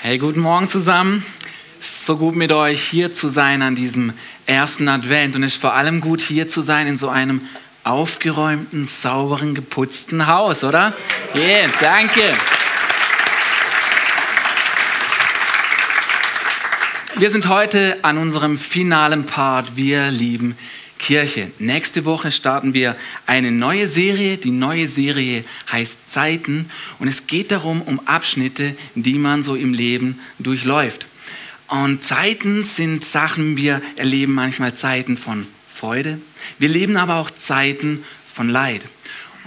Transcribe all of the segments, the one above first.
Hey, guten Morgen zusammen. Es ist so gut mit euch hier zu sein an diesem ersten Advent und es ist vor allem gut hier zu sein in so einem aufgeräumten, sauberen, geputzten Haus, oder? Yeah, danke. Wir sind heute an unserem finalen Part. Wir lieben Kirche. Nächste Woche starten wir eine neue Serie. Die neue Serie heißt Zeiten und es geht darum, um Abschnitte, die man so im Leben durchläuft. Und Zeiten sind Sachen, wir erleben manchmal Zeiten von Freude. Wir leben aber auch Zeiten von Leid.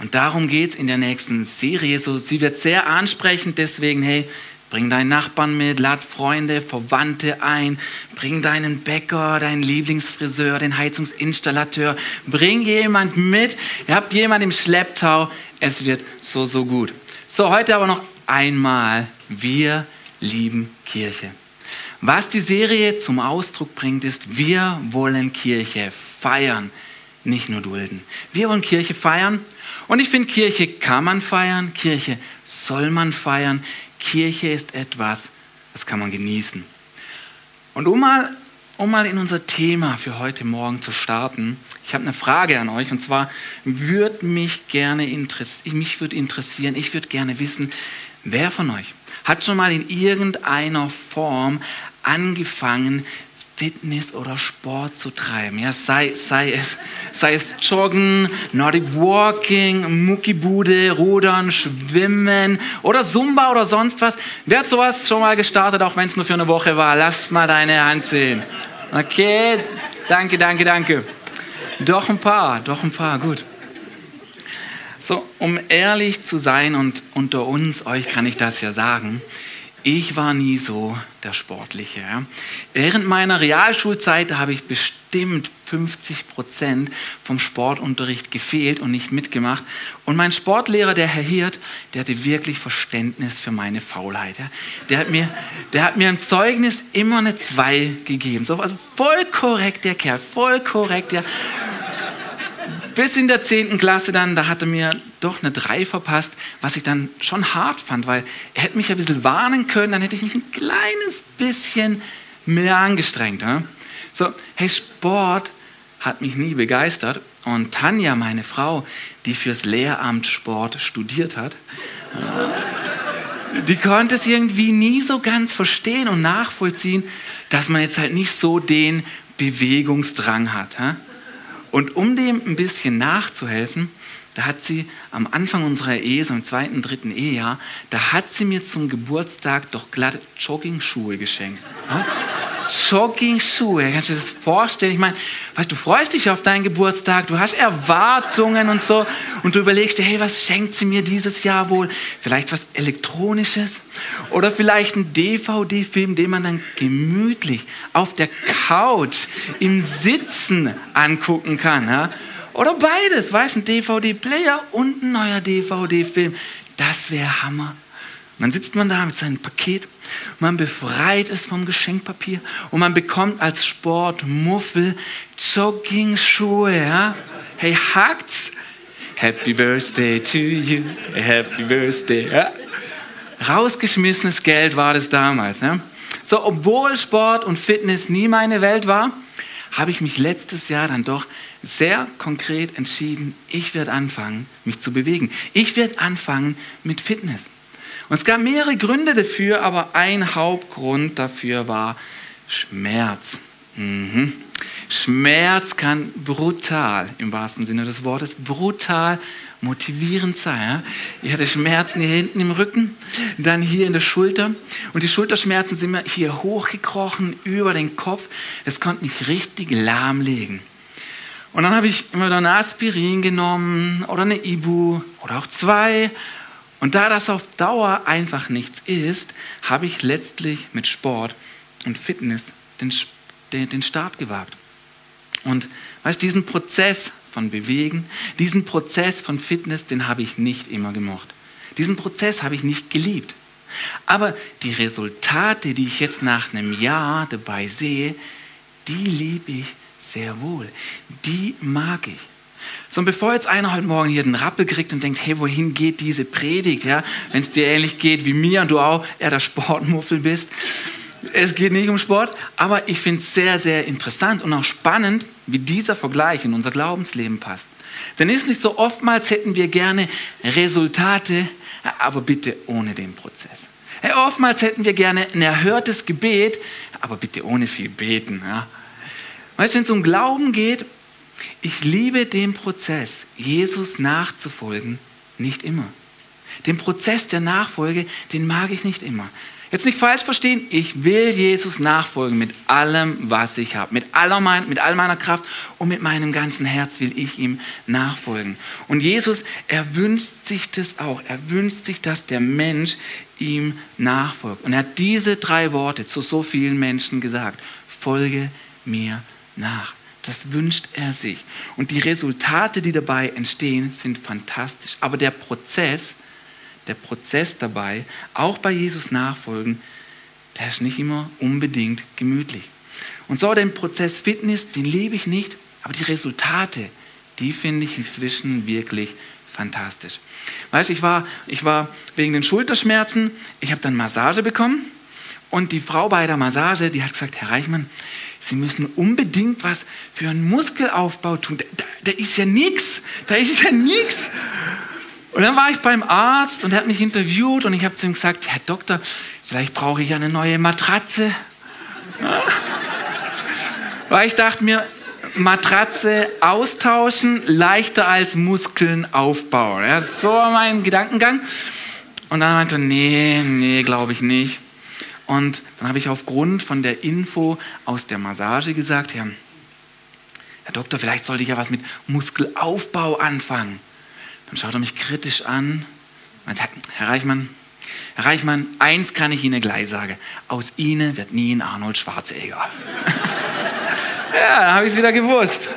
Und darum geht es in der nächsten Serie. So, sie wird sehr ansprechend, deswegen, hey, Bring deinen Nachbarn mit, lad Freunde, Verwandte ein, bring deinen Bäcker, deinen Lieblingsfriseur, den Heizungsinstallateur, bring jemand mit, ihr habt jemand im Schlepptau, es wird so, so gut. So, heute aber noch einmal, wir lieben Kirche. Was die Serie zum Ausdruck bringt, ist, wir wollen Kirche feiern, nicht nur dulden. Wir wollen Kirche feiern. Und ich finde, Kirche kann man feiern, Kirche soll man feiern, Kirche ist etwas, das kann man genießen. Und um mal, um mal in unser Thema für heute Morgen zu starten, ich habe eine Frage an euch und zwar würde mich gerne interessieren, mich würde interessieren, ich würde gerne wissen, wer von euch hat schon mal in irgendeiner Form angefangen, Fitness oder Sport zu treiben. Ja, sei, sei, es, sei es Joggen, Nordic Walking, Muckibude, Rudern, Schwimmen oder Zumba oder sonst was. Wer hat sowas schon mal gestartet, auch wenn es nur für eine Woche war? Lass mal deine Hand sehen. Okay, danke, danke, danke. Doch ein paar, doch ein paar, gut. So, um ehrlich zu sein und unter uns, euch kann ich das ja sagen, ich war nie so der Sportliche. Ja. Während meiner Realschulzeit habe ich bestimmt 50 Prozent vom Sportunterricht gefehlt und nicht mitgemacht. Und mein Sportlehrer, der Herr Hirt, der hatte wirklich Verständnis für meine Faulheit. Ja. Der, hat mir, der hat mir im Zeugnis immer eine 2 gegeben. So, also voll korrekt, der Kerl, voll korrekt. Ja bis in der 10. Klasse dann, da hatte mir doch eine 3 verpasst, was ich dann schon hart fand, weil er hätte mich ein bisschen warnen können, dann hätte ich mich ein kleines bisschen mehr angestrengt. Ja? So, hey, Sport hat mich nie begeistert und Tanja, meine Frau, die fürs Lehramt Sport studiert hat, die konnte es irgendwie nie so ganz verstehen und nachvollziehen, dass man jetzt halt nicht so den Bewegungsdrang hat. Und um dem ein bisschen nachzuhelfen, da hat sie am Anfang unserer Ehe, so im zweiten, dritten Ehejahr, da hat sie mir zum Geburtstag doch glatt Jogging-Schuhe geschenkt. Jogging-Schuhe. Kannst du dir das vorstellen? Ich meine, weißt, du freust dich auf deinen Geburtstag, du hast Erwartungen und so und du überlegst dir, hey, was schenkt sie mir dieses Jahr wohl? Vielleicht was Elektronisches oder vielleicht ein DVD-Film, den man dann gemütlich auf der Couch im Sitzen angucken kann. Ja? Oder beides, weißt du, ein DVD-Player und ein neuer DVD-Film. Das wäre Hammer. Und dann sitzt man da mit seinem Paket, man befreit es vom Geschenkpapier und man bekommt als Sportmuffel Jogging-Schuhe. Ja? Hey, hackt's? Happy Birthday to you, Happy Birthday. Ja? Rausgeschmissenes Geld war das damals. Ja? So, obwohl Sport und Fitness nie meine Welt war, habe ich mich letztes Jahr dann doch sehr konkret entschieden, ich werde anfangen, mich zu bewegen. Ich werde anfangen mit Fitness. Und es gab mehrere Gründe dafür, aber ein Hauptgrund dafür war Schmerz. Mhm. Schmerz kann brutal, im wahrsten Sinne des Wortes, brutal motivierend sein. Ich hatte Schmerzen hier hinten im Rücken, dann hier in der Schulter. Und die Schulterschmerzen sind mir hier hochgekrochen über den Kopf. Es konnte mich richtig lahmlegen. Und dann habe ich immer dann Aspirin genommen oder eine Ibu oder auch zwei und da das auf Dauer einfach nichts ist, habe ich letztlich mit Sport und Fitness den, den, den Start gewagt. Und weißt, diesen Prozess von Bewegen, diesen Prozess von Fitness, den habe ich nicht immer gemocht. Diesen Prozess habe ich nicht geliebt. Aber die Resultate, die ich jetzt nach einem Jahr dabei sehe, die liebe ich sehr wohl. Die mag ich. Sondern bevor jetzt einer heute Morgen hier den Rappel kriegt und denkt, hey, wohin geht diese Predigt? Ja? Wenn es dir ähnlich geht wie mir und du auch eher der Sportmuffel bist. Es geht nicht um Sport, aber ich finde es sehr, sehr interessant und auch spannend, wie dieser Vergleich in unser Glaubensleben passt. Denn ist nicht so, oftmals hätten wir gerne Resultate, aber bitte ohne den Prozess. Oftmals hätten wir gerne ein erhörtes Gebet, aber bitte ohne viel beten. Ja? Weißt du, wenn es um Glauben geht, ich liebe den Prozess, Jesus nachzufolgen, nicht immer. Den Prozess der Nachfolge, den mag ich nicht immer. Jetzt nicht falsch verstehen, ich will Jesus nachfolgen mit allem, was ich habe. Mit, mein, mit all meiner Kraft und mit meinem ganzen Herz will ich ihm nachfolgen. Und Jesus, er wünscht sich das auch. Er wünscht sich, dass der Mensch ihm nachfolgt. Und er hat diese drei Worte zu so vielen Menschen gesagt. Folge mir nach. Das wünscht er sich. Und die Resultate, die dabei entstehen, sind fantastisch. Aber der Prozess, der Prozess dabei, auch bei Jesus nachfolgen, der ist nicht immer unbedingt gemütlich. Und so den Prozess Fitness, den liebe ich nicht, aber die Resultate, die finde ich inzwischen wirklich fantastisch. Weißt du, ich war, ich war wegen den Schulterschmerzen, ich habe dann Massage bekommen und die Frau bei der Massage, die hat gesagt, Herr Reichmann, Sie müssen unbedingt was für einen Muskelaufbau tun. Da, da, ist ja nichts, da ist ja nichts. Und dann war ich beim Arzt und er hat mich interviewt und ich habe zu ihm gesagt, Herr Doktor, vielleicht brauche ich eine neue Matratze. Weil ich dachte mir, Matratze austauschen, leichter als Muskeln aufbauen. Ja, so war mein Gedankengang. Und dann meinte er, nee, nee, glaube ich nicht. Und dann habe ich aufgrund von der Info aus der Massage gesagt, Herr, Herr Doktor, vielleicht sollte ich ja was mit Muskelaufbau anfangen. Dann schaut er mich kritisch an und sagt, Herr Reichmann, Herr Reichmann, eins kann ich Ihnen gleich sagen. Aus Ihnen wird nie ein Arnold Schwarzenegger. ja, dann habe ich es wieder gewusst.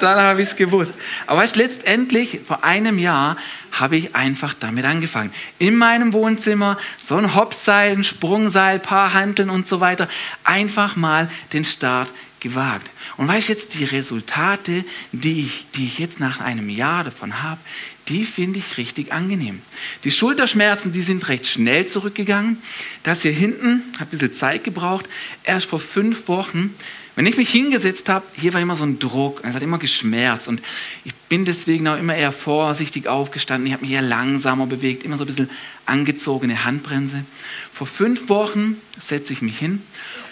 Dann habe ich es gewusst. Aber weißt, letztendlich, vor einem Jahr, habe ich einfach damit angefangen. In meinem Wohnzimmer, so ein Hopseil, ein Sprungseil, paar Hanteln und so weiter. Einfach mal den Start gewagt. Und weißt jetzt, die Resultate, die ich, die ich jetzt nach einem Jahr davon habe, die finde ich richtig angenehm. Die Schulterschmerzen, die sind recht schnell zurückgegangen. Das hier hinten hat ein bisschen Zeit gebraucht. Erst vor fünf Wochen, wenn ich mich hingesetzt habe, hier war immer so ein Druck. Es hat immer geschmerzt. Und ich bin deswegen auch immer eher vorsichtig aufgestanden. Ich habe mich eher langsamer bewegt, immer so ein bisschen angezogene Handbremse. Vor fünf Wochen setze ich mich hin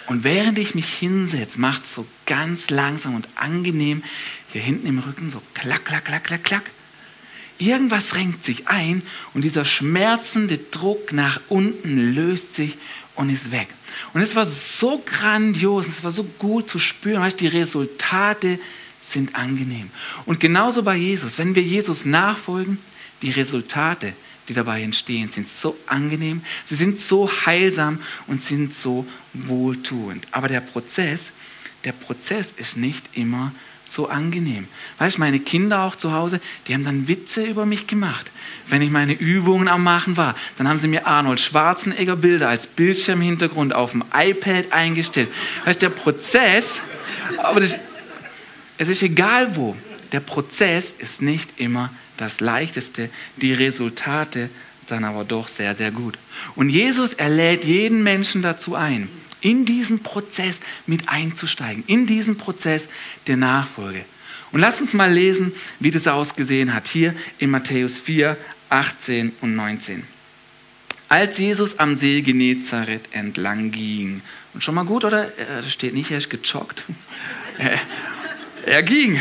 und während ich mich hinsetze, macht es so ganz langsam und angenehm hier hinten im Rücken so klack, klack, klack, klack, klack. Irgendwas renkt sich ein und dieser schmerzende Druck nach unten löst sich und ist weg. Und es war so grandios, es war so gut zu spüren, weißt, die Resultate sind angenehm. Und genauso bei Jesus, wenn wir Jesus nachfolgen, die Resultate, die dabei entstehen, sind so angenehm, sie sind so heilsam und sind so wohltuend. Aber der Prozess, der Prozess ist nicht immer so angenehm. Weißt du, meine Kinder auch zu Hause, die haben dann Witze über mich gemacht. Wenn ich meine Übungen am Machen war, dann haben sie mir Arnold Schwarzenegger Bilder als Bildschirmhintergrund auf dem iPad eingestellt. Weißt du, der Prozess, aber das, es ist egal wo, der Prozess ist nicht immer das Leichteste, die Resultate dann aber doch sehr, sehr gut. Und Jesus, er lädt jeden Menschen dazu ein, in diesen Prozess mit einzusteigen, in diesen Prozess der Nachfolge. Und lasst uns mal lesen, wie das ausgesehen hat, hier in Matthäus 4, 18 und 19. Als Jesus am See Genezareth entlang ging, und schon mal gut, oder? Äh, da steht nicht, er ist gejoggt. er ging.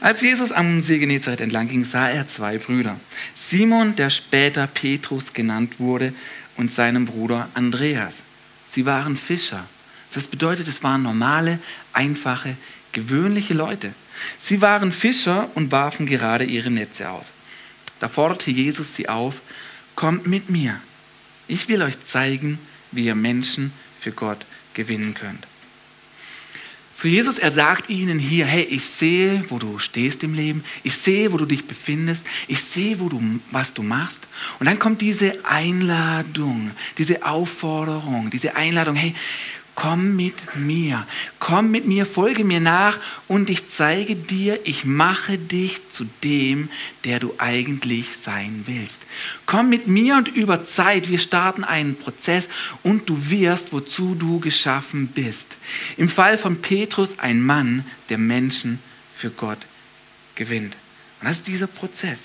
Als Jesus am See Genezareth entlang ging, sah er zwei Brüder. Simon, der später Petrus genannt wurde, und seinem Bruder Andreas. Sie waren Fischer. Das bedeutet, es waren normale, einfache, gewöhnliche Leute. Sie waren Fischer und warfen gerade ihre Netze aus. Da forderte Jesus sie auf, kommt mit mir. Ich will euch zeigen, wie ihr Menschen für Gott gewinnen könnt. Zu Jesus, er sagt ihnen hier, hey, ich sehe, wo du stehst im Leben, ich sehe, wo du dich befindest, ich sehe, wo du, was du machst. Und dann kommt diese Einladung, diese Aufforderung, diese Einladung, hey, komm mit mir, komm mit mir, folge mir nach und ich zeige dir, ich mache dich zu dem, der du eigentlich sein willst. Komm mit mir und über Zeit, wir starten einen Prozess und du wirst, wozu du geschaffen bist. Im Fall von Petrus ein Mann, der Menschen für Gott gewinnt. Und das ist dieser Prozess.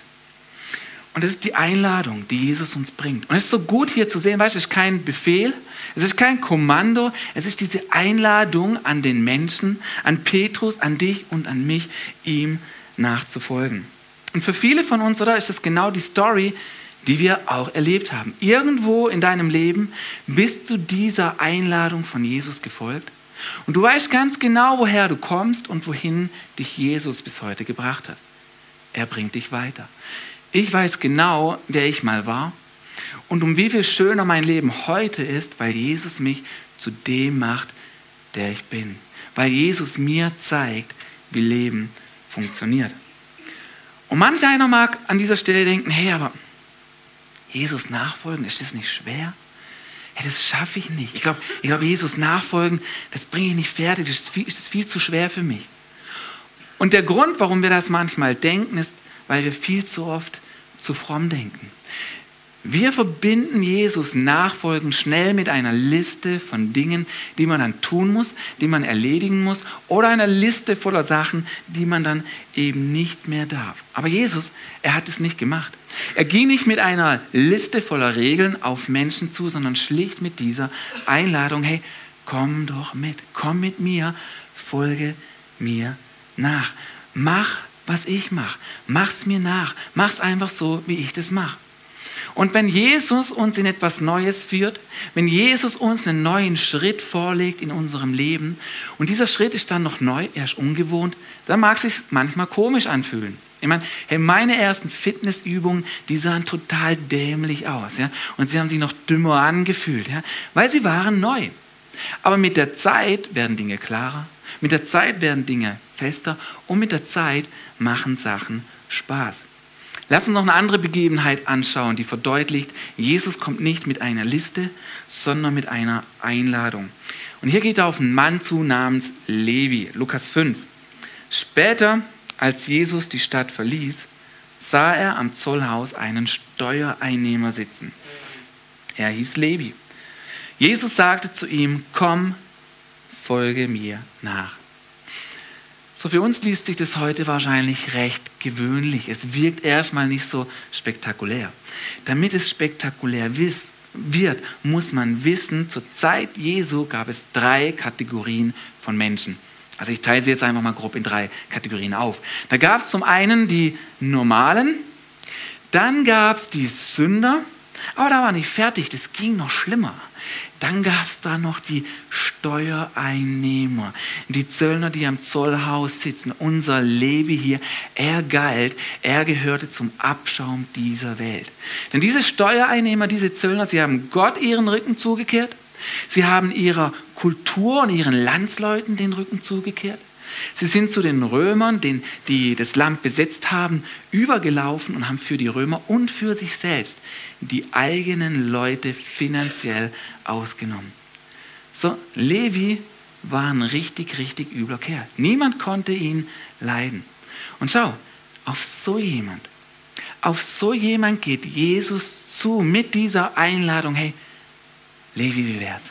Und das ist die Einladung, die Jesus uns bringt. Und es ist so gut hier zu sehen, weißt du, es ist kein Befehl, es ist kein Kommando, es ist diese Einladung an den Menschen, an Petrus, an dich und an mich, ihm nachzufolgen. Und für viele von uns, oder, ist das genau die Story, die wir auch erlebt haben. Irgendwo in deinem Leben bist du dieser Einladung von Jesus gefolgt. Und du weißt ganz genau, woher du kommst und wohin dich Jesus bis heute gebracht hat. Er bringt dich weiter. Ich weiß genau, wer ich mal war und um wie viel schöner mein Leben heute ist, weil Jesus mich zu dem macht, der ich bin. Weil Jesus mir zeigt, wie Leben funktioniert. Und manch einer mag an dieser Stelle denken, hey, aber Jesus nachfolgen, ist das nicht schwer? Hey, das schaffe ich nicht. Ich glaube, ich glaub, Jesus nachfolgen, das bringe ich nicht fertig, das ist, viel, das ist viel zu schwer für mich. Und der Grund, warum wir das manchmal denken, ist, weil wir viel zu oft zu fromm denken. Wir verbinden Jesus Nachfolgen schnell mit einer Liste von Dingen, die man dann tun muss, die man erledigen muss oder einer Liste voller Sachen, die man dann eben nicht mehr darf. Aber Jesus, er hat es nicht gemacht. Er ging nicht mit einer Liste voller Regeln auf Menschen zu, sondern schlicht mit dieser Einladung, hey, komm doch mit, komm mit mir, folge mir nach. Mach was ich mache. Mach's mir nach. Mach's einfach so, wie ich das mache. Und wenn Jesus uns in etwas Neues führt, wenn Jesus uns einen neuen Schritt vorlegt in unserem Leben und dieser Schritt ist dann noch neu, er ist ungewohnt, dann mag es sich manchmal komisch anfühlen. Ich meine, hey, meine ersten Fitnessübungen, die sahen total dämlich aus. Ja? Und sie haben sich noch dümmer angefühlt, ja? weil sie waren neu. Aber mit der Zeit werden Dinge klarer, mit der Zeit werden Dinge fester und mit der Zeit machen Sachen Spaß. Lass uns noch eine andere Begebenheit anschauen, die verdeutlicht, Jesus kommt nicht mit einer Liste, sondern mit einer Einladung. Und hier geht er auf einen Mann zu namens Levi, Lukas 5. Später, als Jesus die Stadt verließ, sah er am Zollhaus einen Steuereinnehmer sitzen. Er hieß Levi. Jesus sagte zu ihm, komm, folge mir nach. So für uns liest sich das heute wahrscheinlich recht gewöhnlich. Es wirkt erstmal nicht so spektakulär. Damit es spektakulär wird, muss man wissen, zur Zeit Jesu gab es drei Kategorien von Menschen. Also ich teile sie jetzt einfach mal grob in drei Kategorien auf. Da gab es zum einen die Normalen, dann gab es die Sünder, aber da war nicht fertig, das ging noch schlimmer. Dann gab es da noch die Steuereinnehmer, die Zöllner, die am Zollhaus sitzen. Unser Levi hier, er galt, er gehörte zum Abschaum dieser Welt. Denn diese Steuereinnehmer, diese Zöllner, sie haben Gott ihren Rücken zugekehrt. Sie haben ihrer Kultur und ihren Landsleuten den Rücken zugekehrt. Sie sind zu den Römern, die das Land besetzt haben, übergelaufen und haben für die Römer und für sich selbst die eigenen Leute finanziell ausgenommen. So, Levi war ein richtig, richtig übler Kerl. Niemand konnte ihn leiden. Und schau, auf so jemand, auf so jemand geht Jesus zu mit dieser Einladung, hey, Levi, wie wär's?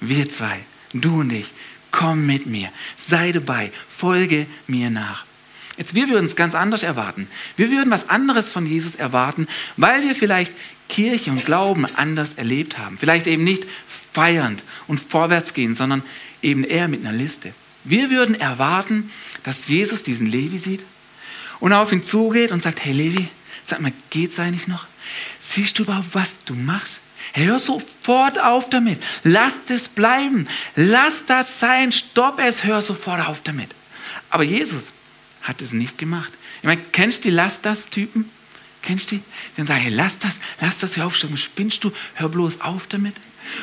Wir zwei, du und ich, komm mit mir, sei dabei, folge mir nach. Jetzt, wir würden es ganz anders erwarten. Wir würden was anderes von Jesus erwarten, weil wir vielleicht Kirche und Glauben anders erlebt haben. Vielleicht eben nicht feiernd und vorwärts gehen, sondern eben eher mit einer Liste. Wir würden erwarten, dass Jesus diesen Levi sieht und auf ihn zugeht und sagt, hey Levi, sag mal, geht's eigentlich noch? Siehst du überhaupt, was du machst? Hör sofort auf damit. Lass das bleiben. Lass das sein. Stopp es. Hör sofort auf damit. Aber Jesus hat es nicht gemacht. Ich meine, kennst du die Lass das Typen? Kennst du die? Die dann sagen, hey, lass das, lass das, hör auf, spinnst du, hör bloß auf damit.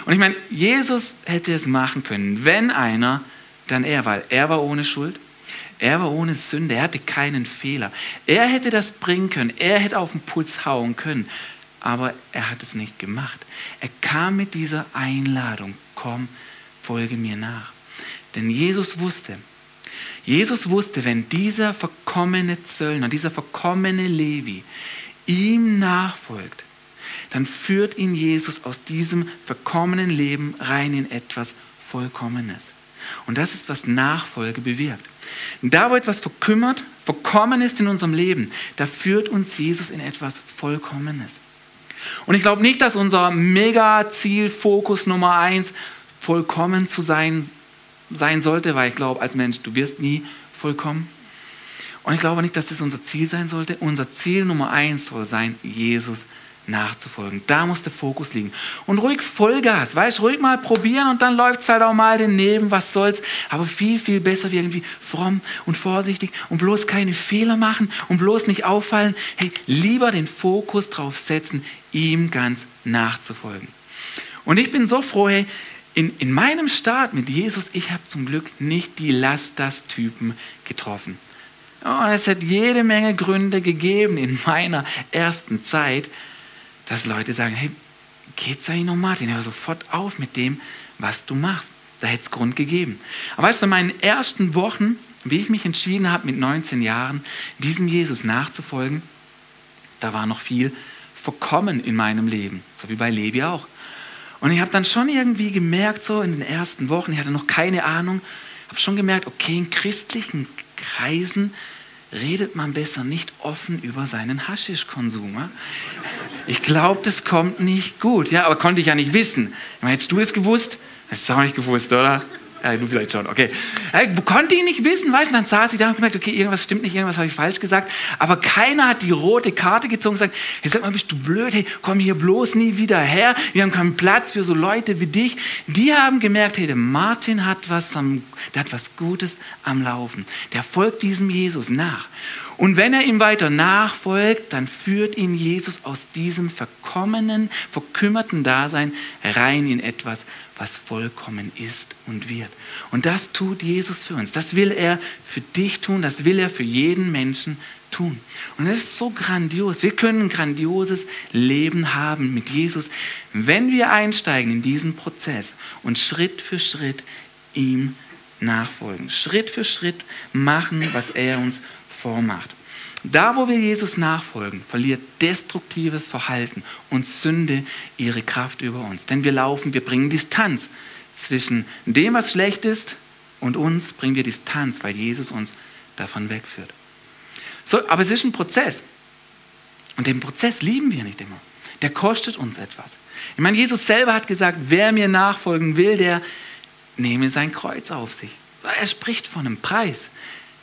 Und ich meine, Jesus hätte es machen können. Wenn einer, dann er, weil er war ohne Schuld. Er war ohne Sünde, er hatte keinen Fehler. Er hätte das bringen können, er hätte auf den Puls hauen können aber er hat es nicht gemacht. Er kam mit dieser Einladung, komm, folge mir nach. Denn Jesus wusste, Jesus wusste, wenn dieser verkommene Zöllner, dieser verkommene Levi ihm nachfolgt, dann führt ihn Jesus aus diesem verkommenen Leben rein in etwas Vollkommenes. Und das ist, was Nachfolge bewirkt. Da, wo etwas verkümmert, verkommen ist in unserem Leben, da führt uns Jesus in etwas Vollkommenes. Und ich glaube nicht, dass unser Mega-Ziel, Fokus Nummer eins, vollkommen zu sein, sein sollte, weil ich glaube, als Mensch, du wirst nie vollkommen. Und ich glaube nicht, dass das unser Ziel sein sollte. Unser Ziel Nummer eins soll sein, Jesus nachzufolgen. Da muss der Fokus liegen. Und ruhig Vollgas, weißt ruhig mal probieren und dann läuft es halt auch mal daneben, was soll's. Aber viel, viel besser wie irgendwie fromm und vorsichtig und bloß keine Fehler machen und bloß nicht auffallen. Hey, lieber den Fokus drauf setzen, ihm ganz nachzufolgen. Und ich bin so froh, hey, in, in meinem Start mit Jesus, ich habe zum Glück nicht die Lasters-Typen getroffen. Oh, es hat jede Menge Gründe gegeben in meiner ersten Zeit, dass Leute sagen, hey, geht's eigentlich noch, Martin? Hör sofort auf mit dem, was du machst. Da hätte es Grund gegeben. Aber weißt du, in meinen ersten Wochen, wie ich mich entschieden habe, mit 19 Jahren diesem Jesus nachzufolgen, da war noch viel verkommen in meinem Leben, so wie bei Levi auch. Und ich habe dann schon irgendwie gemerkt, so in den ersten Wochen, ich hatte noch keine Ahnung, habe schon gemerkt, okay, in christlichen Kreisen redet man besser nicht offen über seinen Haschischkonsum. Ich glaube, das kommt nicht gut. Ja, aber konnte ich ja nicht wissen. Ich meine, hättest du es gewusst? Hättest du auch nicht gewusst, oder? Ja, du vielleicht schon, okay. Ich konnte ihn nicht wissen, weißt du? Dann saß ich da und gemerkt, okay, irgendwas stimmt nicht, irgendwas habe ich falsch gesagt. Aber keiner hat die rote Karte gezogen und gesagt, hey, sag mal, bist du blöd? Hey, komm hier bloß nie wieder her. Wir haben keinen Platz für so Leute wie dich. Die haben gemerkt, hey, der Martin hat was, am, der hat was Gutes am Laufen. Der folgt diesem Jesus nach. Und wenn er ihm weiter nachfolgt, dann führt ihn Jesus aus diesem verkommenen, verkümmerten Dasein rein in etwas, was vollkommen ist und wird. Und das tut Jesus für uns. Das will er für dich tun, das will er für jeden Menschen tun. Und das ist so grandios. Wir können ein grandioses Leben haben mit Jesus, wenn wir einsteigen in diesen Prozess und Schritt für Schritt ihm nachfolgen. Schritt für Schritt machen, was er uns vormacht. Da, wo wir Jesus nachfolgen, verliert destruktives Verhalten und Sünde ihre Kraft über uns. Denn wir laufen, wir bringen Distanz zwischen dem, was schlecht ist, und uns bringen wir Distanz, weil Jesus uns davon wegführt. So, aber es ist ein Prozess. Und den Prozess lieben wir nicht immer. Der kostet uns etwas. Ich meine, Jesus selber hat gesagt, wer mir nachfolgen will, der nehme sein Kreuz auf sich. Er spricht von einem Preis.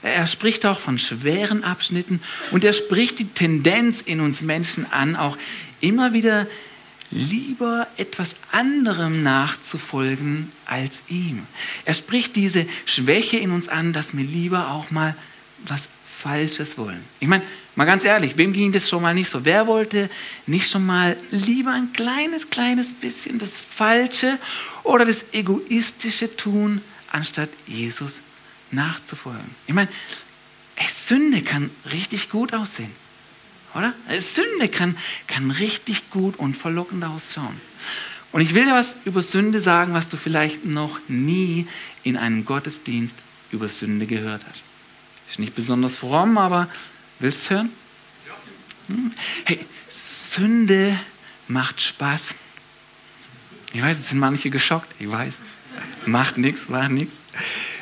Er spricht auch von schweren Abschnitten und er spricht die Tendenz in uns Menschen an, auch immer wieder lieber etwas anderem nachzufolgen als ihm. Er spricht diese Schwäche in uns an, dass wir lieber auch mal was Falsches wollen. Ich meine, mal ganz ehrlich, wem ging das schon mal nicht so? Wer wollte nicht schon mal lieber ein kleines, kleines bisschen das Falsche oder das Egoistische tun, anstatt Jesus nachzufolgen. Ich meine, Sünde kann richtig gut aussehen. Oder? Sünde kann, kann richtig gut und verlockend ausschauen. Und ich will dir was über Sünde sagen, was du vielleicht noch nie in einem Gottesdienst über Sünde gehört hast. Ist nicht besonders fromm, aber willst du hören? Hm? Hey, Sünde macht Spaß. Ich weiß, jetzt sind manche geschockt. Ich weiß. Macht nichts, macht nichts.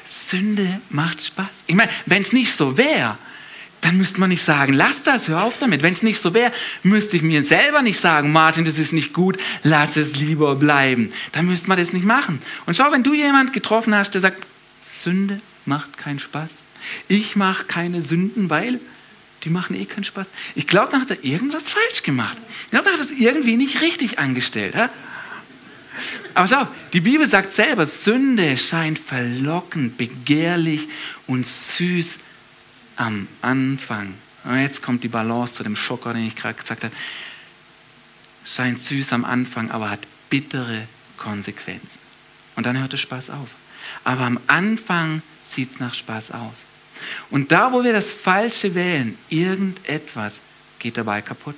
Sünde macht Spaß. Ich meine, wenn es nicht so wäre, dann müsste man nicht sagen, lass das, hör auf damit. Wenn es nicht so wäre, müsste ich mir selber nicht sagen, Martin, das ist nicht gut, lass es lieber bleiben. Dann müsste man das nicht machen. Und schau, wenn du jemand getroffen hast, der sagt, Sünde macht keinen Spaß. Ich mache keine Sünden, weil die machen eh keinen Spaß. Ich glaube, dann hat er irgendwas falsch gemacht. Ich glaube, dann hat er es irgendwie nicht richtig angestellt. Ja? Aber schau, die Bibel sagt selber, Sünde scheint verlockend, begehrlich und süß am Anfang. Und jetzt kommt die Balance zu dem Schocker, den ich gerade gesagt habe. Scheint süß am Anfang, aber hat bittere Konsequenzen. Und dann hört der Spaß auf. Aber am Anfang sieht es nach Spaß aus. Und da, wo wir das Falsche wählen, irgendetwas geht dabei kaputt.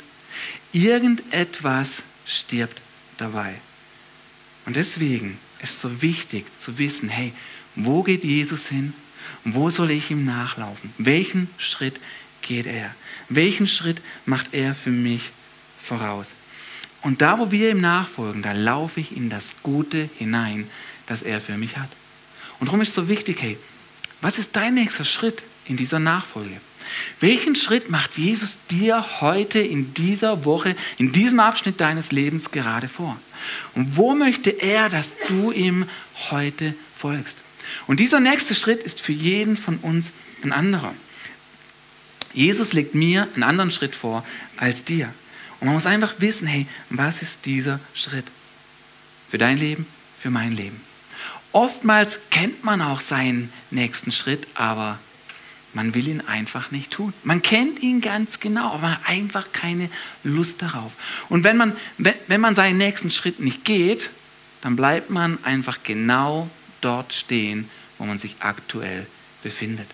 Irgendetwas stirbt dabei. Und deswegen ist so wichtig zu wissen, hey, wo geht Jesus hin? Wo soll ich ihm nachlaufen? Welchen Schritt geht er? Welchen Schritt macht er für mich voraus? Und da, wo wir ihm nachfolgen, da laufe ich in das Gute hinein, das er für mich hat. Und darum ist es so wichtig, hey, was ist dein nächster Schritt in dieser Nachfolge? Welchen Schritt macht Jesus dir heute in dieser Woche, in diesem Abschnitt deines Lebens gerade vor? Und wo möchte er, dass du ihm heute folgst? Und dieser nächste Schritt ist für jeden von uns ein anderer. Jesus legt mir einen anderen Schritt vor als dir. Und man muss einfach wissen, hey, was ist dieser Schritt? Für dein Leben, für mein Leben. Oftmals kennt man auch seinen nächsten Schritt, aber man will ihn einfach nicht tun. Man kennt ihn ganz genau, aber man hat einfach keine Lust darauf. Und wenn man, wenn man seinen nächsten Schritt nicht geht, dann bleibt man einfach genau dort stehen, wo man sich aktuell befindet.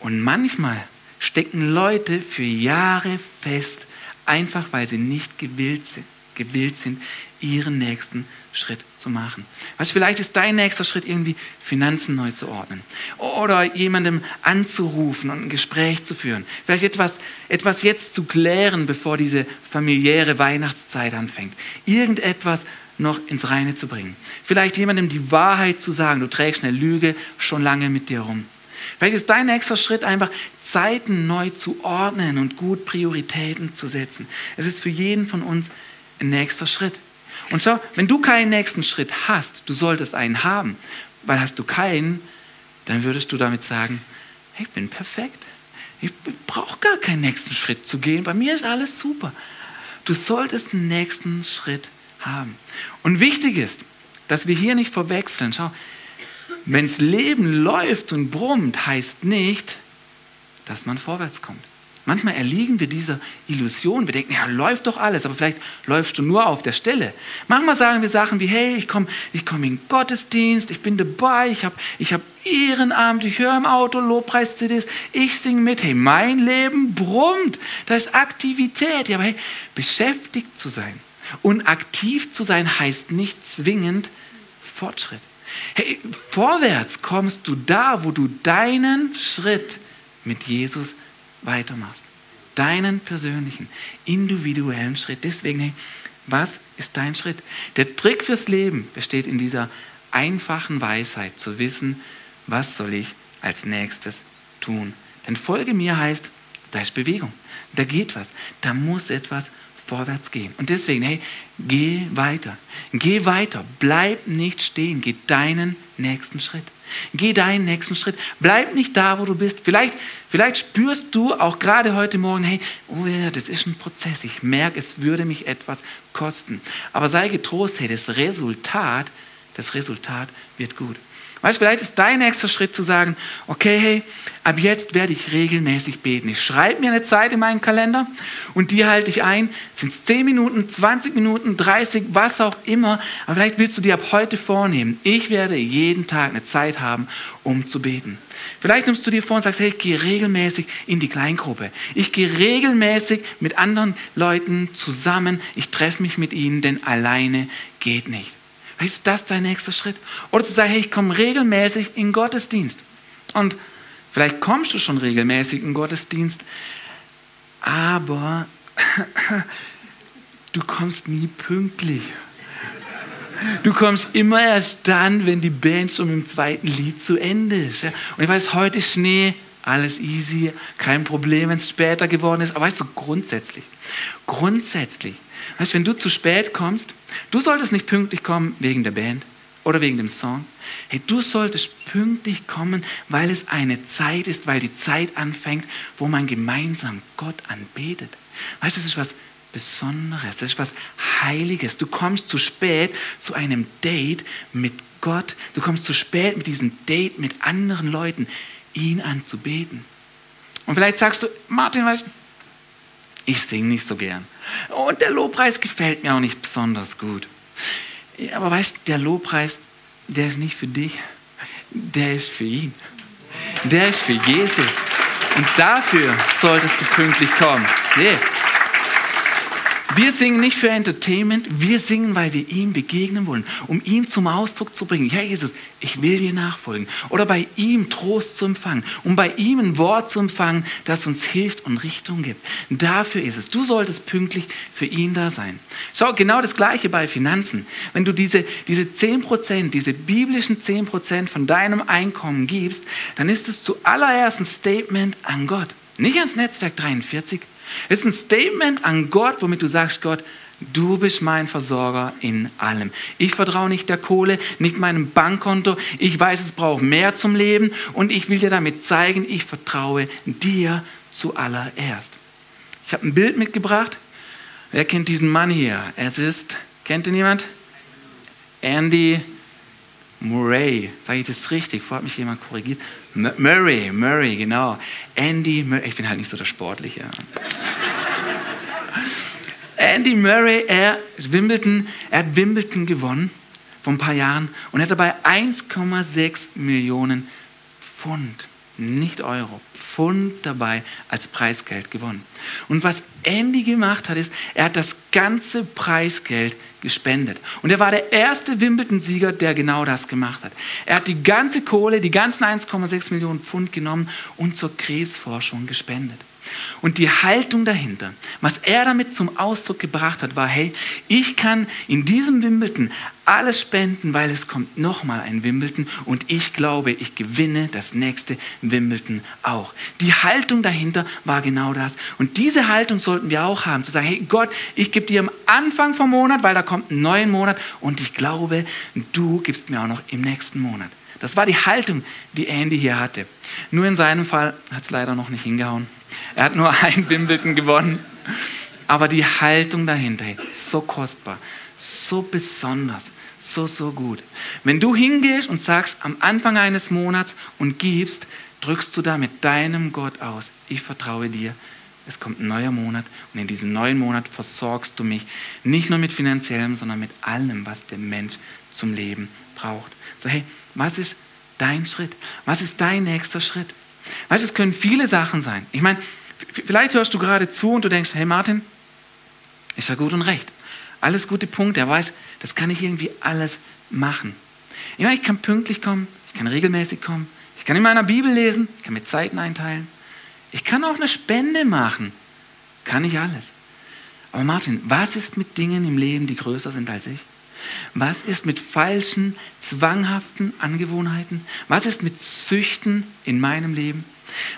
Und manchmal stecken Leute für Jahre fest, einfach weil sie nicht gewillt sind, gewillt sind ihren nächsten Schritt zu machen. Weißt, vielleicht ist dein nächster Schritt irgendwie Finanzen neu zu ordnen oder jemandem anzurufen und ein Gespräch zu führen. Vielleicht etwas, etwas jetzt zu klären, bevor diese familiäre Weihnachtszeit anfängt. Irgendetwas noch ins Reine zu bringen. Vielleicht jemandem die Wahrheit zu sagen. Du trägst eine Lüge schon lange mit dir rum. Vielleicht ist dein nächster Schritt einfach, Zeiten neu zu ordnen und gut Prioritäten zu setzen. Es ist für jeden von uns ein nächster Schritt. Und schau, wenn du keinen nächsten Schritt hast, du solltest einen haben, weil hast du keinen, dann würdest du damit sagen, ich bin perfekt. Ich brauche gar keinen nächsten Schritt zu gehen. Bei mir ist alles super. Du solltest einen nächsten Schritt haben. Und wichtig ist, dass wir hier nicht verwechseln. Schau, wenns Leben läuft und brummt, heißt nicht, dass man vorwärts kommt. Manchmal erliegen wir dieser Illusion. Wir denken, ja, läuft doch alles, aber vielleicht läufst du nur auf der Stelle. Manchmal sagen wir Sachen wie, hey, ich komme ich komm in den Gottesdienst, ich bin dabei, ich habe ich hab Ehrenamt, ich höre im Auto Lobpreis-CDs, ich singe mit. Hey, mein Leben brummt, da ist Aktivität. Ja, aber hey, beschäftigt zu sein und aktiv zu sein heißt nicht zwingend Fortschritt. Hey, vorwärts kommst du da, wo du deinen Schritt mit Jesus weitermachst. Deinen persönlichen, individuellen Schritt. Deswegen, hey, was ist dein Schritt? Der Trick fürs Leben besteht in dieser einfachen Weisheit, zu wissen, was soll ich als nächstes tun. Denn Folge mir heißt, da ist Bewegung, da geht was, da muss etwas vorwärts gehen. Und deswegen, hey, geh weiter. Geh weiter. Bleib nicht stehen. Geh deinen nächsten Schritt. Geh deinen nächsten Schritt. Bleib nicht da, wo du bist. Vielleicht, vielleicht spürst du auch gerade heute Morgen, hey, oh ja, das ist ein Prozess. Ich merke, es würde mich etwas kosten. Aber sei getrost, hey, das Resultat, das Resultat wird gut. Weißt du, vielleicht ist dein nächster Schritt zu sagen, okay, hey, ab jetzt werde ich regelmäßig beten. Ich schreibe mir eine Zeit in meinen Kalender und die halte ich ein. Sind es 10 Minuten, 20 Minuten, 30, was auch immer. Aber vielleicht willst du dir ab heute vornehmen, ich werde jeden Tag eine Zeit haben, um zu beten. Vielleicht nimmst du dir vor und sagst, hey, ich gehe regelmäßig in die Kleingruppe. Ich gehe regelmäßig mit anderen Leuten zusammen. Ich treffe mich mit ihnen, denn alleine geht nicht. Ist das dein nächster Schritt? Oder zu sagen, hey, ich komme regelmäßig in Gottesdienst. Und vielleicht kommst du schon regelmäßig in Gottesdienst, aber du kommst nie pünktlich. Du kommst immer erst dann, wenn die Band schon im zweiten Lied zu Ende ist. Und ich weiß, heute ist Schnee, alles easy, kein Problem, wenn es später geworden ist. Aber weißt du, grundsätzlich, grundsätzlich, weißt wenn du zu spät kommst, Du solltest nicht pünktlich kommen wegen der Band oder wegen dem Song. Hey, du solltest pünktlich kommen, weil es eine Zeit ist, weil die Zeit anfängt, wo man gemeinsam Gott anbetet. Weißt das ist was Besonderes, das ist was Heiliges. Du kommst zu spät zu einem Date mit Gott. Du kommst zu spät mit diesem Date mit anderen Leuten, ihn anzubeten. Und vielleicht sagst du, Martin, weißt du, ich singe nicht so gern. Und der Lobpreis gefällt mir auch nicht besonders gut. Aber weißt du, der Lobpreis, der ist nicht für dich, der ist für ihn. Der ist für Jesus. Und dafür solltest du pünktlich kommen. Nee. Wir singen nicht für Entertainment, wir singen, weil wir ihm begegnen wollen, um ihn zum Ausdruck zu bringen. Herr Jesus, ich will dir nachfolgen. Oder bei ihm Trost zu empfangen, um bei ihm ein Wort zu empfangen, das uns hilft und Richtung gibt. Dafür ist es. Du solltest pünktlich für ihn da sein. Schau, genau das Gleiche bei Finanzen. Wenn du diese, diese 10 diese biblischen 10% von deinem Einkommen gibst, dann ist es zuallererst ein Statement an Gott. Nicht ans Netzwerk 43, es ist ein Statement an Gott, womit du sagst, Gott, du bist mein Versorger in allem. Ich vertraue nicht der Kohle, nicht meinem Bankkonto. Ich weiß, es braucht mehr zum Leben und ich will dir damit zeigen, ich vertraue dir zuallererst. Ich habe ein Bild mitgebracht. Wer kennt diesen Mann hier? Es ist, kennt ihn jemand? Andy Murray. Sage ich das richtig? Vorher hat mich jemand korrigiert. Murray, Murray, genau. Andy Murray. Ich bin halt nicht so der Sportliche. Andy Murray, er, Wimbledon, er hat Wimbledon gewonnen vor ein paar Jahren und er hat dabei 1,6 Millionen Pfund, nicht Euro, Pfund dabei als Preisgeld gewonnen. Und was Andy gemacht hat, ist, er hat das ganze Preisgeld gespendet. Und er war der erste Wimbledon-Sieger, der genau das gemacht hat. Er hat die ganze Kohle, die ganzen 1,6 Millionen Pfund genommen und zur Krebsforschung gespendet. Und die Haltung dahinter, was er damit zum Ausdruck gebracht hat, war, hey, ich kann in diesem Wimbledon alles spenden, weil es kommt nochmal ein Wimbledon und ich glaube, ich gewinne das nächste Wimbledon auch. Die Haltung dahinter war genau das. Und diese Haltung sollten wir auch haben, zu sagen, hey Gott, ich gebe dir am Anfang vom Monat, weil da kommt ein neuer Monat und ich glaube, du gibst mir auch noch im nächsten Monat. Das war die Haltung, die Andy hier hatte. Nur in seinem Fall hat es leider noch nicht hingehauen. Er hat nur ein Wimbledon gewonnen. Aber die Haltung dahinter, so kostbar, so besonders, so, so gut. Wenn du hingehst und sagst am Anfang eines Monats und gibst, drückst du damit deinem Gott aus, ich vertraue dir, es kommt ein neuer Monat und in diesem neuen Monat versorgst du mich nicht nur mit finanziellem, sondern mit allem, was der Mensch zum Leben braucht. So, hey, was ist dein Schritt? Was ist dein nächster Schritt? Weißt du, es können viele Sachen sein. Ich meine, vielleicht hörst du gerade zu und du denkst, hey Martin, ist ja gut und recht. Alles gute Punkte. Er weiß, das kann ich irgendwie alles machen. Ich meine, ich kann pünktlich kommen, ich kann regelmäßig kommen, ich kann in meiner Bibel lesen, ich kann mir Zeiten einteilen, ich kann auch eine Spende machen. Kann ich alles. Aber Martin, was ist mit Dingen im Leben, die größer sind als ich? Was ist mit falschen, zwanghaften Angewohnheiten? Was ist mit Süchten in meinem Leben?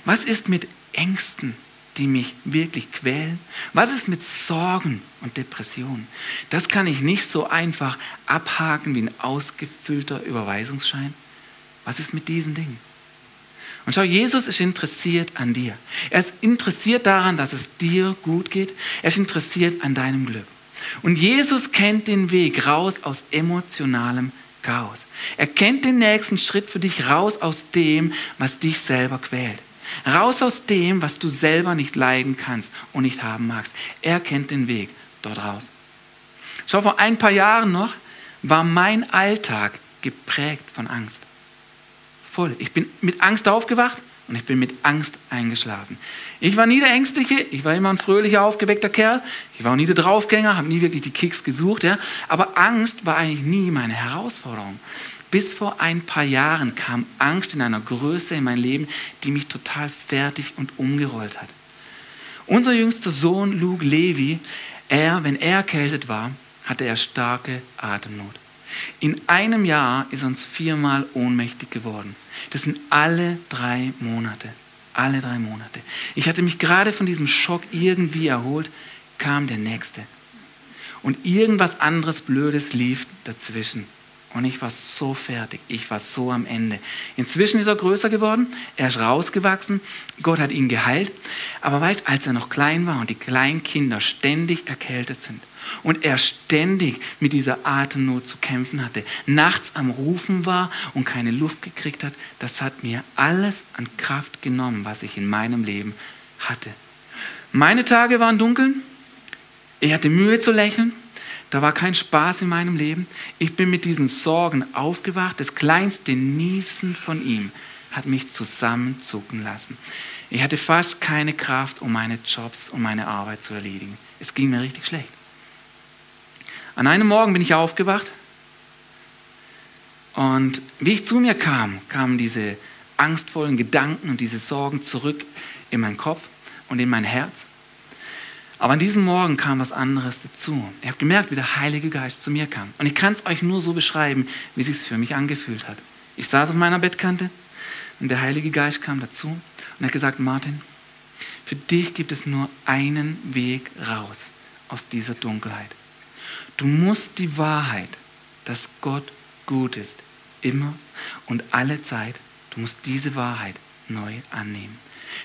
Was ist mit Ängsten, die mich wirklich quälen? Was ist mit Sorgen und Depressionen? Das kann ich nicht so einfach abhaken wie ein ausgefüllter Überweisungsschein. Was ist mit diesen Dingen? Und schau, Jesus ist interessiert an dir. Er ist interessiert daran, dass es dir gut geht. Er ist interessiert an deinem Glück. Und Jesus kennt den Weg raus aus emotionalem Chaos. Er kennt den nächsten Schritt für dich raus aus dem, was dich selber quält. Raus aus dem, was du selber nicht leiden kannst und nicht haben magst. Er kennt den Weg dort raus. Schau, vor ein paar Jahren noch war mein Alltag geprägt von Angst. Voll. Ich bin mit Angst aufgewacht und ich bin mit Angst eingeschlafen. Ich war nie der Ängstliche, ich war immer ein fröhlicher, aufgeweckter Kerl. Ich war auch nie der Draufgänger, habe nie wirklich die Kicks gesucht. Ja? Aber Angst war eigentlich nie meine Herausforderung. Bis vor ein paar Jahren kam Angst in einer Größe in mein Leben, die mich total fertig und umgerollt hat. Unser jüngster Sohn Luke Levi, er, wenn er erkältet war, hatte er starke Atemnot. In einem Jahr ist uns viermal ohnmächtig geworden. Das sind alle drei Monate. Alle drei Monate. Ich hatte mich gerade von diesem Schock irgendwie erholt, kam der nächste. Und irgendwas anderes Blödes lief dazwischen. Und ich war so fertig, ich war so am Ende. Inzwischen ist er größer geworden, er ist rausgewachsen, Gott hat ihn geheilt. Aber weißt, als er noch klein war und die kleinen Kinder ständig erkältet sind, und er ständig mit dieser Atemnot zu kämpfen hatte, nachts am Rufen war und keine Luft gekriegt hat, das hat mir alles an Kraft genommen, was ich in meinem Leben hatte. Meine Tage waren dunkel, ich hatte Mühe zu lächeln, da war kein Spaß in meinem Leben. Ich bin mit diesen Sorgen aufgewacht. Das kleinste Niesen von ihm hat mich zusammenzucken lassen. Ich hatte fast keine Kraft, um meine Jobs und meine Arbeit zu erledigen. Es ging mir richtig schlecht. An einem Morgen bin ich aufgewacht und wie ich zu mir kam, kamen diese angstvollen Gedanken und diese Sorgen zurück in meinen Kopf und in mein Herz. Aber an diesem Morgen kam was anderes dazu. Ich habe gemerkt, wie der Heilige Geist zu mir kam. Und ich kann es euch nur so beschreiben, wie es sich für mich angefühlt hat. Ich saß auf meiner Bettkante und der Heilige Geist kam dazu und hat gesagt, Martin, für dich gibt es nur einen Weg raus aus dieser Dunkelheit. Du musst die Wahrheit, dass Gott gut ist, immer und alle Zeit, du musst diese Wahrheit neu annehmen.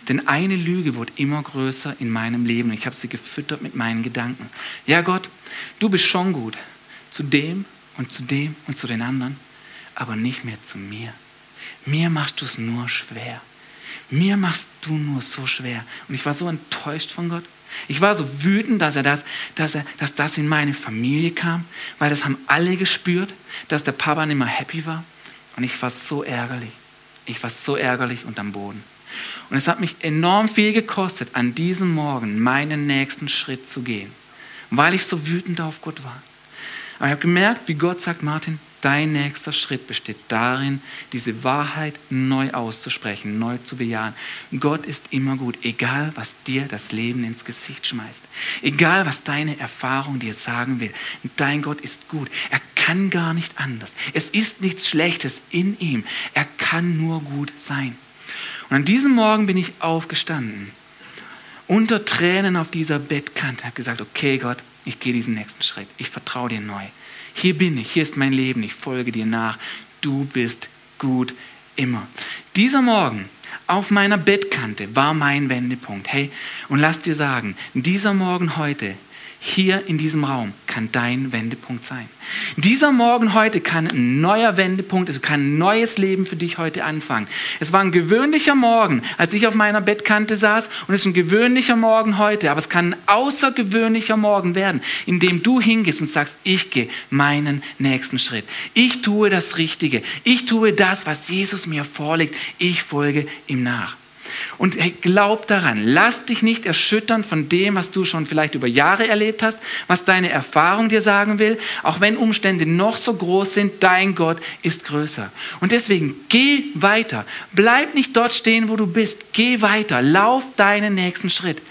Denn eine Lüge wird immer größer in meinem Leben. Ich habe sie gefüttert mit meinen Gedanken. Ja Gott, du bist schon gut. Zu dem und zu dem und zu den anderen, aber nicht mehr zu mir. Mir machst du es nur schwer. Mir machst du nur so schwer. Und ich war so enttäuscht von Gott. Ich war so wütend, dass er das, dass er, dass das in meine Familie kam, weil das haben alle gespürt, dass der Papa nicht mehr happy war. Und ich war so ärgerlich. Ich war so ärgerlich und am Boden. Und es hat mich enorm viel gekostet, an diesem Morgen meinen nächsten Schritt zu gehen, weil ich so wütend auf Gott war. Aber ich habe gemerkt, wie Gott sagt, Martin, dein nächster Schritt besteht darin, diese Wahrheit neu auszusprechen, neu zu bejahen. Gott ist immer gut, egal was dir das Leben ins Gesicht schmeißt. Egal was deine Erfahrung dir sagen will. Dein Gott ist gut. Er kann gar nicht anders. Es ist nichts Schlechtes in ihm. Er kann nur gut sein. Und an diesem Morgen bin ich aufgestanden, unter Tränen auf dieser Bettkante, habe gesagt, okay Gott, ich gehe diesen nächsten Schritt. Ich vertraue dir neu. Hier bin ich, hier ist mein Leben, ich folge dir nach. Du bist gut immer. Dieser Morgen auf meiner Bettkante war mein Wendepunkt. Hey, und lass dir sagen, dieser Morgen heute hier in diesem Raum kann dein Wendepunkt sein. Dieser Morgen heute kann ein neuer Wendepunkt, es kann ein neues Leben für dich heute anfangen. Es war ein gewöhnlicher Morgen, als ich auf meiner Bettkante saß und es ist ein gewöhnlicher Morgen heute, aber es kann ein außergewöhnlicher Morgen werden, in dem du hingehst und sagst, ich gehe meinen nächsten Schritt. Ich tue das Richtige. Ich tue das, was Jesus mir vorlegt. Ich folge ihm nach. Und hey, glaub daran, lass dich nicht erschüttern von dem, was du schon vielleicht über Jahre erlebt hast, was deine Erfahrung dir sagen will, auch wenn Umstände noch so groß sind, dein Gott ist größer. Und deswegen geh weiter. Bleib nicht dort stehen, wo du bist. Geh weiter. Lauf deinen nächsten Schritt.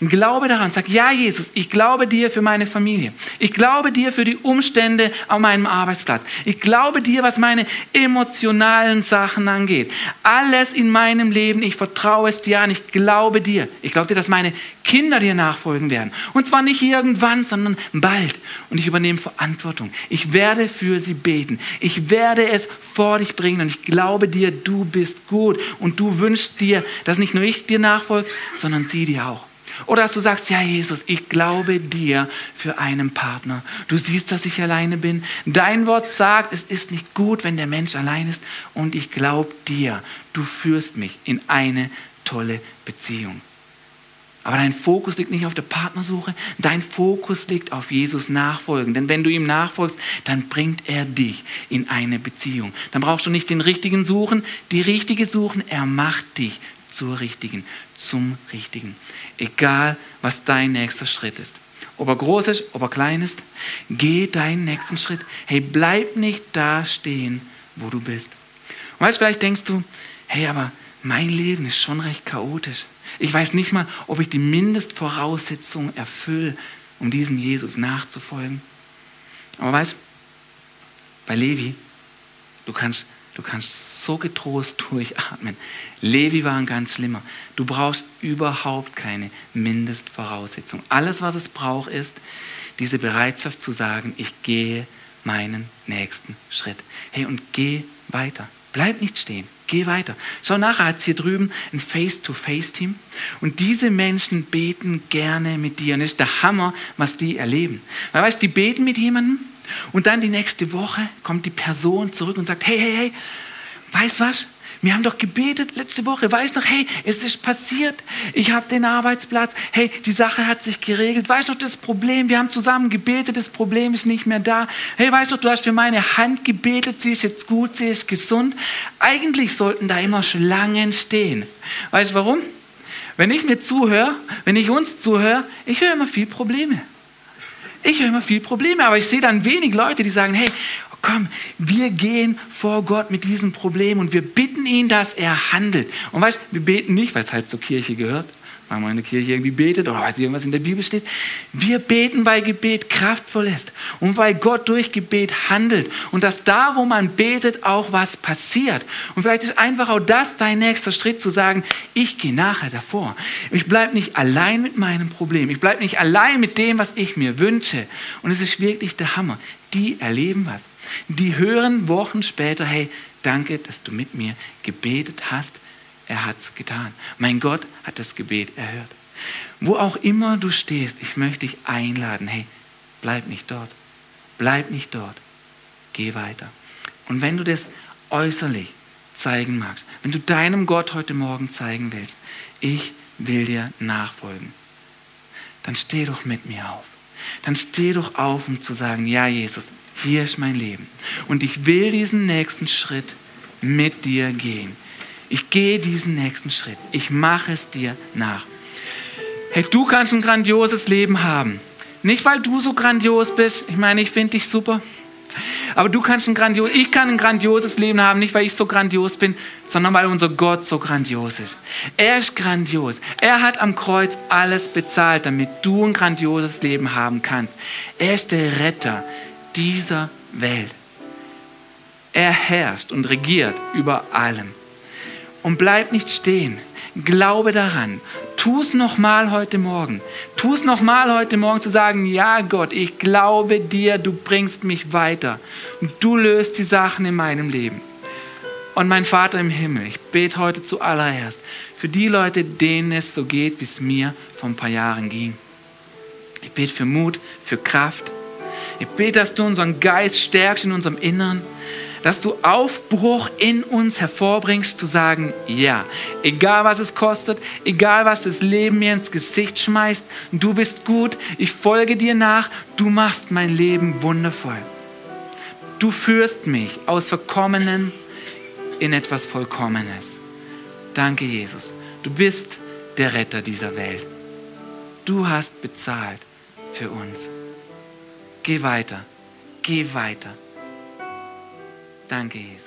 Glaube daran. Sag, ja, Jesus, ich glaube dir für meine Familie. Ich glaube dir für die Umstände auf meinem Arbeitsplatz. Ich glaube dir, was meine emotionalen Sachen angeht. Alles in meinem Leben, ich vertraue vertraue es dir an, ich glaube dir. Ich glaube dir, dass meine Kinder dir nachfolgen werden. Und zwar nicht irgendwann, sondern bald. Und ich übernehme Verantwortung. Ich werde für sie beten. Ich werde es vor dich bringen. Und ich glaube dir, du bist gut. Und du wünschst dir, dass nicht nur ich dir nachfolge, sondern sie dir auch. Oder dass du sagst, ja Jesus, ich glaube dir für einen Partner. Du siehst, dass ich alleine bin. Dein Wort sagt, es ist nicht gut, wenn der Mensch allein ist. Und ich glaube dir, du führst mich in eine tolle Beziehung. Aber dein Fokus liegt nicht auf der Partnersuche, dein Fokus liegt auf Jesus nachfolgen. Denn wenn du ihm nachfolgst, dann bringt er dich in eine Beziehung. Dann brauchst du nicht den richtigen suchen, die richtige suchen, er macht dich zur richtigen, zum richtigen. Egal, was dein nächster Schritt ist. Ob er groß ist, ob er klein ist, geh deinen nächsten Schritt. Hey, bleib nicht da stehen, wo du bist. Und weißt, vielleicht denkst du, hey, aber mein Leben ist schon recht chaotisch. Ich weiß nicht mal, ob ich die Mindestvoraussetzungen erfülle, um diesem Jesus nachzufolgen. Aber weißt, bei Levi, du kannst Du kannst so getrost durchatmen. Levi war ein ganz schlimmer. Du brauchst überhaupt keine Mindestvoraussetzung. Alles, was es braucht, ist diese Bereitschaft zu sagen, ich gehe meinen nächsten Schritt. Hey, und geh weiter. Bleib nicht stehen. Geh weiter. Schau nachher hat es hier drüben ein Face-to-Face-Team. Und diese Menschen beten gerne mit dir. Und es ist der Hammer, was die erleben. Weil weißt, die beten mit jemandem und dann die nächste Woche kommt die Person zurück und sagt, hey, hey, hey, weißt was? Wir haben doch gebetet letzte Woche. Weißt noch, hey, es ist passiert. Ich habe den Arbeitsplatz. Hey, die Sache hat sich geregelt. Weißt noch das Problem? Wir haben zusammen gebetet. Das Problem ist nicht mehr da. Hey, weißt noch, du hast für meine Hand gebetet. Sie ist jetzt gut. Sie ist gesund. Eigentlich sollten da immer Schlangen stehen. Weißt du warum? Wenn ich mir zuhöre, wenn ich uns zuhöre, ich höre immer viel Probleme. Ich höre immer viel Probleme, aber ich sehe dann wenig Leute, die sagen, hey, komm, wir gehen vor Gott mit diesem Problem und wir bitten ihn, dass er handelt. Und weißt, wir beten nicht, weil es halt zur Kirche gehört, weil man in der Kirche irgendwie betet oder weil irgendwas in der Bibel steht. Wir beten, weil Gebet kraftvoll ist und weil Gott durch Gebet handelt und dass da, wo man betet, auch was passiert. Und vielleicht ist einfach auch das dein nächster Schritt zu sagen, ich gehe nachher davor. Ich bleibe nicht allein mit meinem Problem. Ich bleibe nicht allein mit dem, was ich mir wünsche. Und es ist wirklich der Hammer. Die erleben was. Die hören Wochen später, hey, danke, dass du mit mir gebetet hast. Er hat es getan. Mein Gott hat das Gebet erhört. Wo auch immer du stehst, ich möchte dich einladen, hey, bleib nicht dort. Bleib nicht dort. Geh weiter. Und wenn du das äußerlich zeigen magst, wenn du deinem Gott heute Morgen zeigen willst, ich will dir nachfolgen, dann steh doch mit mir auf. Dann steh doch auf, um zu sagen, ja Jesus, hier ist mein Leben. Und ich will diesen nächsten Schritt mit dir gehen. Ich gehe diesen nächsten Schritt. Ich mache es dir nach. Hey, du kannst ein grandioses Leben haben. Nicht, weil du so grandios bist. Ich meine, ich finde dich super. Aber du kannst ein grandios, ich kann ein grandioses Leben haben, nicht weil ich so grandios bin, sondern weil unser Gott so grandios ist. Er ist grandios. Er hat am Kreuz alles bezahlt, damit du ein grandioses Leben haben kannst. Er ist der Retter dieser Welt. Er herrscht und regiert über allem. Und bleib nicht stehen. Glaube daran. Tu es nochmal heute Morgen. Tu es nochmal heute Morgen zu sagen, ja Gott, ich glaube dir, du bringst mich weiter. Und du löst die Sachen in meinem Leben. Und mein Vater im Himmel, ich bete heute zuallererst für die Leute, denen es so geht, wie es mir vor ein paar Jahren ging. Ich bete für Mut, für Kraft, ich bete, dass du unseren Geist stärkst in unserem Innern, dass du Aufbruch in uns hervorbringst, zu sagen, ja, egal was es kostet, egal was das Leben mir ins Gesicht schmeißt, du bist gut, ich folge dir nach, du machst mein Leben wundervoll. Du führst mich aus Verkommenen in etwas Vollkommenes. Danke, Jesus. Du bist der Retter dieser Welt. Du hast bezahlt für uns. Geh weiter. Geh weiter. Danke, Jesus.